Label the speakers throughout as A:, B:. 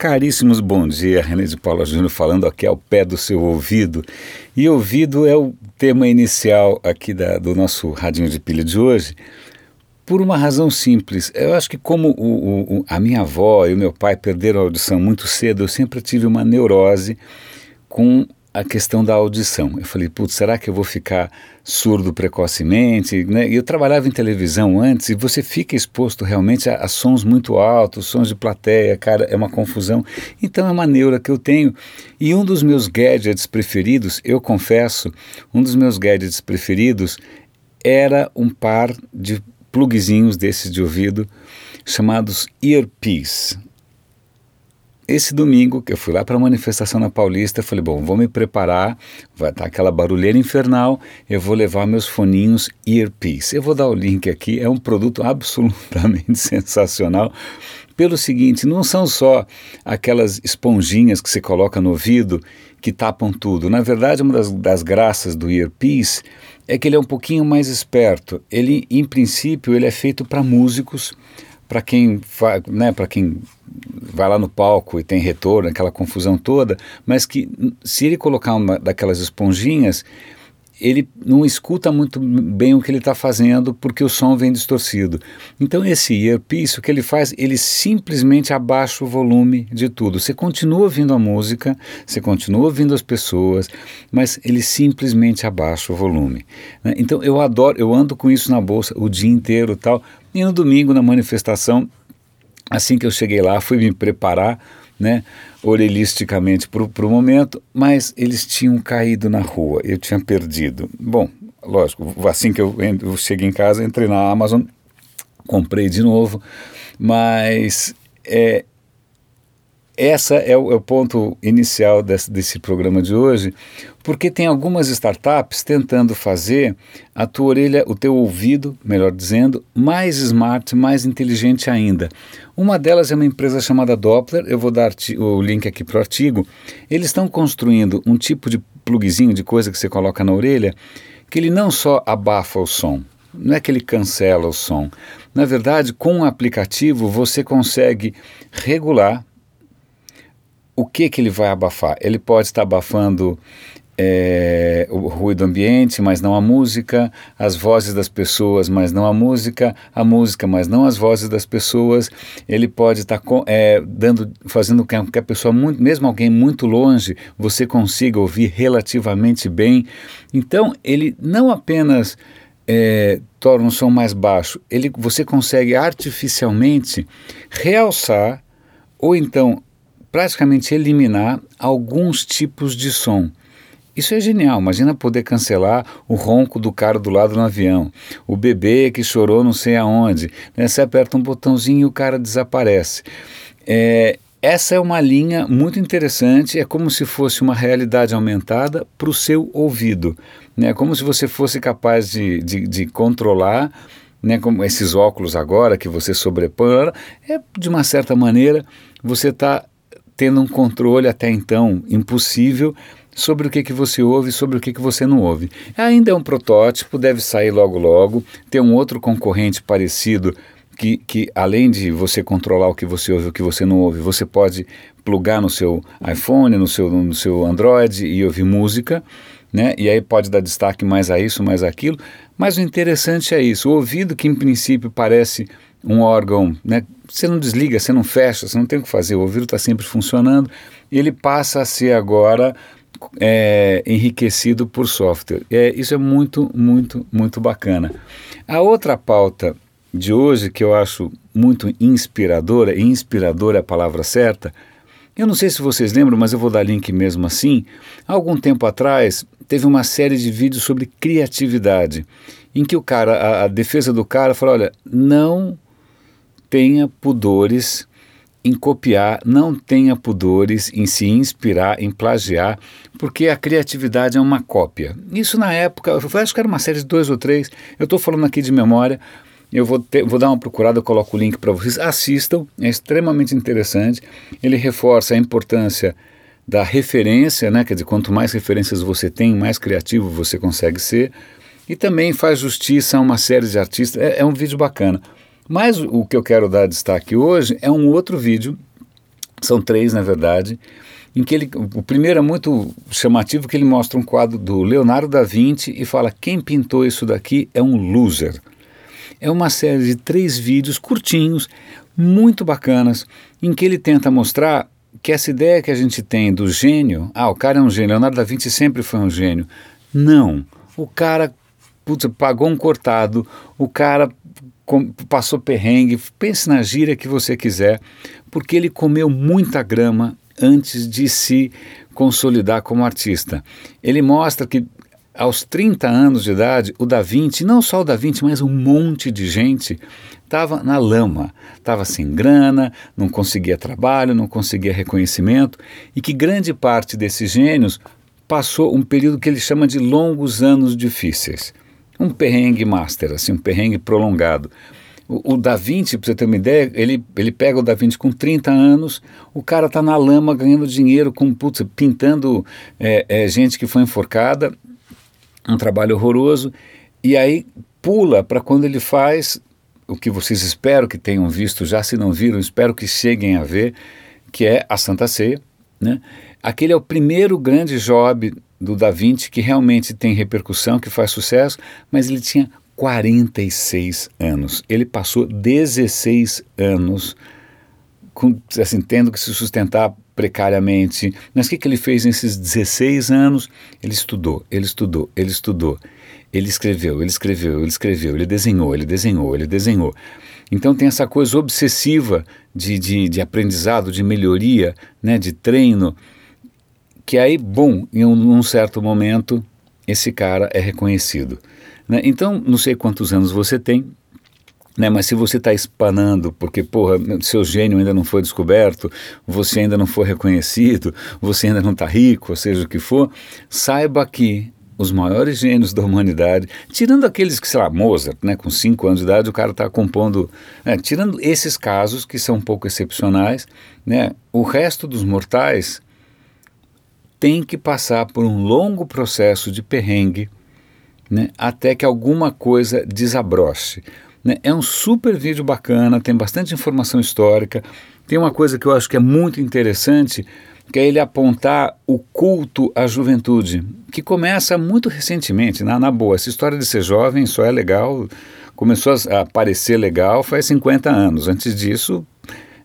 A: Caríssimos, bom dia. René de Paula Júnior falando aqui ao pé do seu ouvido. E ouvido é o tema inicial aqui da, do nosso radinho de pilha de hoje, por uma razão simples. Eu acho que como o, o, a minha avó e o meu pai perderam a audição muito cedo, eu sempre tive uma neurose com a questão da audição. Eu falei, putz, será que eu vou ficar surdo precocemente? Né? E eu trabalhava em televisão antes e você fica exposto realmente a, a, sons muito altos, sons de plateia, cara, é uma confusão. Então é uma neura que eu tenho. E um dos meus gadgets preferidos, eu confesso, um dos meus gadgets preferidos era um par de plugzinhos desses de ouvido chamados earpiece esse domingo, que eu fui lá para a manifestação na Paulista, falei, bom, vou me preparar, vai estar tá aquela barulheira infernal, eu vou levar meus foninhos earpiece. Eu vou dar o link aqui, é um produto absolutamente sensacional. Pelo seguinte, não são só aquelas esponjinhas que você coloca no ouvido que tapam tudo. Na verdade, uma das, das graças do earpiece é que ele é um pouquinho mais esperto. Ele, em princípio, ele é feito para músicos, para quem, né, quem vai lá no palco e tem retorno, aquela confusão toda, mas que se ele colocar uma daquelas esponjinhas, ele não escuta muito bem o que ele está fazendo porque o som vem distorcido. Então esse earpiece, o que ele faz, ele simplesmente abaixa o volume de tudo. Você continua ouvindo a música, você continua ouvindo as pessoas, mas ele simplesmente abaixa o volume. Né? Então eu adoro, eu ando com isso na bolsa o dia inteiro tal. E no domingo na manifestação, assim que eu cheguei lá, fui me preparar né, orelhisticamente para o momento, mas eles tinham caído na rua, eu tinha perdido. Bom, lógico, assim que eu, eu cheguei em casa, entrei na Amazon, comprei de novo, mas é, essa é o, é o, ponto inicial desse, desse programa de hoje, porque tem algumas startups tentando fazer a tua orelha, o teu ouvido, melhor dizendo, mais smart, mais inteligente ainda. Uma delas é uma empresa chamada Doppler, eu vou dar o link aqui para o artigo. Eles estão construindo um tipo de plugzinho, de coisa que você coloca na orelha, que ele não só abafa o som, não é que ele cancela o som. Na verdade, com o aplicativo você consegue regular o que, que ele vai abafar? Ele pode estar abafando é, o ruído ambiente, mas não a música, as vozes das pessoas, mas não a música, a música, mas não as vozes das pessoas. Ele pode estar é, dando, fazendo com que a pessoa, muito, mesmo alguém muito longe, você consiga ouvir relativamente bem. Então, ele não apenas é, torna o som mais baixo, ele, você consegue artificialmente realçar ou então praticamente eliminar alguns tipos de som. Isso é genial. Imagina poder cancelar o ronco do cara do lado no avião, o bebê que chorou não sei aonde. Né? Você aperta um botãozinho e o cara desaparece. É, essa é uma linha muito interessante. É como se fosse uma realidade aumentada para o seu ouvido. Né? É como se você fosse capaz de, de, de controlar. Né, como esses óculos agora que você sobrepõe, é de uma certa maneira você está tendo um controle até então impossível sobre o que, que você ouve sobre o que, que você não ouve. Ainda é um protótipo, deve sair logo logo. Tem um outro concorrente parecido que, que além de você controlar o que você ouve e o que você não ouve, você pode plugar no seu iPhone, no seu, no seu Android e ouvir música. Né? E aí pode dar destaque mais a isso, mais aquilo. Mas o interessante é isso. O ouvido, que em princípio parece um órgão, né? Você não desliga, você não fecha, você não tem o que fazer, o ouvido está sempre funcionando. E ele passa a ser agora é, enriquecido por software. É, isso é muito, muito, muito bacana. A outra pauta de hoje que eu acho muito inspiradora, inspiradora é a palavra certa, eu não sei se vocês lembram, mas eu vou dar link mesmo assim. Há algum tempo atrás, teve uma série de vídeos sobre criatividade, em que o cara, a, a defesa do cara falou: olha, não tenha pudores em copiar, não tenha pudores em se inspirar, em plagiar, porque a criatividade é uma cópia. Isso na época, eu acho que era uma série de dois ou três, eu estou falando aqui de memória, eu vou, ter, vou dar uma procurada, eu coloco o link para vocês, assistam, é extremamente interessante, ele reforça a importância da referência, né? quer dizer, quanto mais referências você tem, mais criativo você consegue ser, e também faz justiça a uma série de artistas, é, é um vídeo bacana. Mas o que eu quero dar destaque hoje é um outro vídeo São três, na verdade, em que ele, o primeiro é muito chamativo, que ele mostra um quadro do Leonardo da Vinci e fala quem pintou isso daqui é um loser. É uma série de três vídeos curtinhos, muito bacanas, em que ele tenta mostrar que essa ideia que a gente tem do gênio, ah, o cara é um gênio, Leonardo da Vinci sempre foi um gênio. Não, o cara putz, pagou um cortado, o cara passou perrengue, pense na gíria que você quiser, porque ele comeu muita grama antes de se consolidar como artista. Ele mostra que aos 30 anos de idade, o Da Vinci, não só o Da Vinci, mas um monte de gente estava na lama, estava sem grana, não conseguia trabalho, não conseguia reconhecimento, e que grande parte desses gênios passou um período que ele chama de longos anos difíceis. Um perrengue master, assim, um perrengue prolongado. O, o Da Vinci, para você ter uma ideia, ele, ele pega o Da Vinci com 30 anos, o cara está na lama ganhando dinheiro, com, putz, pintando é, é, gente que foi enforcada, um trabalho horroroso, e aí pula para quando ele faz o que vocês espero que tenham visto, já se não viram, espero que cheguem a ver, que é a Santa Ceia. Né? Aquele é o primeiro grande job do Da Vinci que realmente tem repercussão, que faz sucesso, mas ele tinha 46 anos. Ele passou 16 anos com, assim, tendo que se sustentar precariamente. Mas o que, que ele fez nesses 16 anos? Ele estudou, ele estudou, ele estudou. Ele escreveu, ele escreveu, ele escreveu, ele desenhou, ele desenhou, ele desenhou. Então tem essa coisa obsessiva de, de, de aprendizado, de melhoria, né, de treino, que aí, bom, em um, certo momento, esse cara é reconhecido. Né? Então, não sei quantos anos você tem, né? Mas se você está espanando porque, porra, seu gênio ainda não foi descoberto, você ainda não foi reconhecido, você ainda não está rico, ou seja o que for, saiba que os maiores gênios da humanidade, tirando aqueles que, sei lá, Mozart, né, com 5 anos de idade, o cara está compondo, né, tirando esses casos que são um pouco excepcionais, né, o resto dos mortais tem que passar por um longo processo de perrengue né, até que alguma coisa desabroche. Né? É um super vídeo bacana, tem bastante informação histórica, tem uma coisa que eu acho que é muito interessante, que é ele apontar o culto à juventude, que começa muito recentemente, na, na boa. Essa história de ser jovem só é legal, começou a aparecer legal faz 50 anos. Antes disso,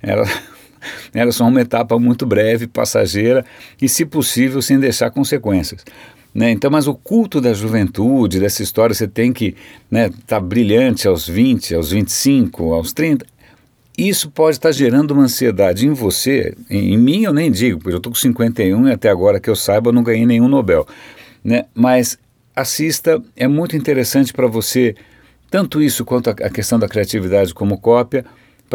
A: era, era só uma etapa muito breve, passageira e, se possível, sem deixar consequências. Né? Então, mas o culto da juventude, dessa história, você tem que estar né, tá brilhante aos 20, aos 25, aos 30. Isso pode estar gerando uma ansiedade em você, em, em mim eu nem digo, porque eu estou com 51 e até agora que eu saiba eu não ganhei nenhum Nobel. Né? Mas assista, é muito interessante para você, tanto isso quanto a, a questão da criatividade como cópia,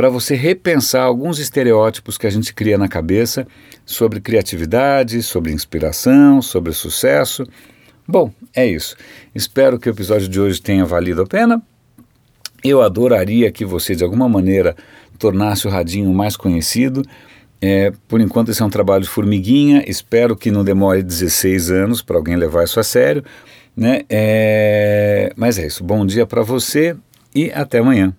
A: para você repensar alguns estereótipos que a gente cria na cabeça sobre criatividade, sobre inspiração, sobre sucesso. Bom, é isso. Espero que o episódio de hoje tenha valido a pena. Eu adoraria que você, de alguma maneira, tornasse o Radinho mais conhecido. É, por enquanto, esse é um trabalho de formiguinha. Espero que não demore 16 anos para alguém levar isso a sério. Né? É, mas é isso. Bom dia para você e até amanhã.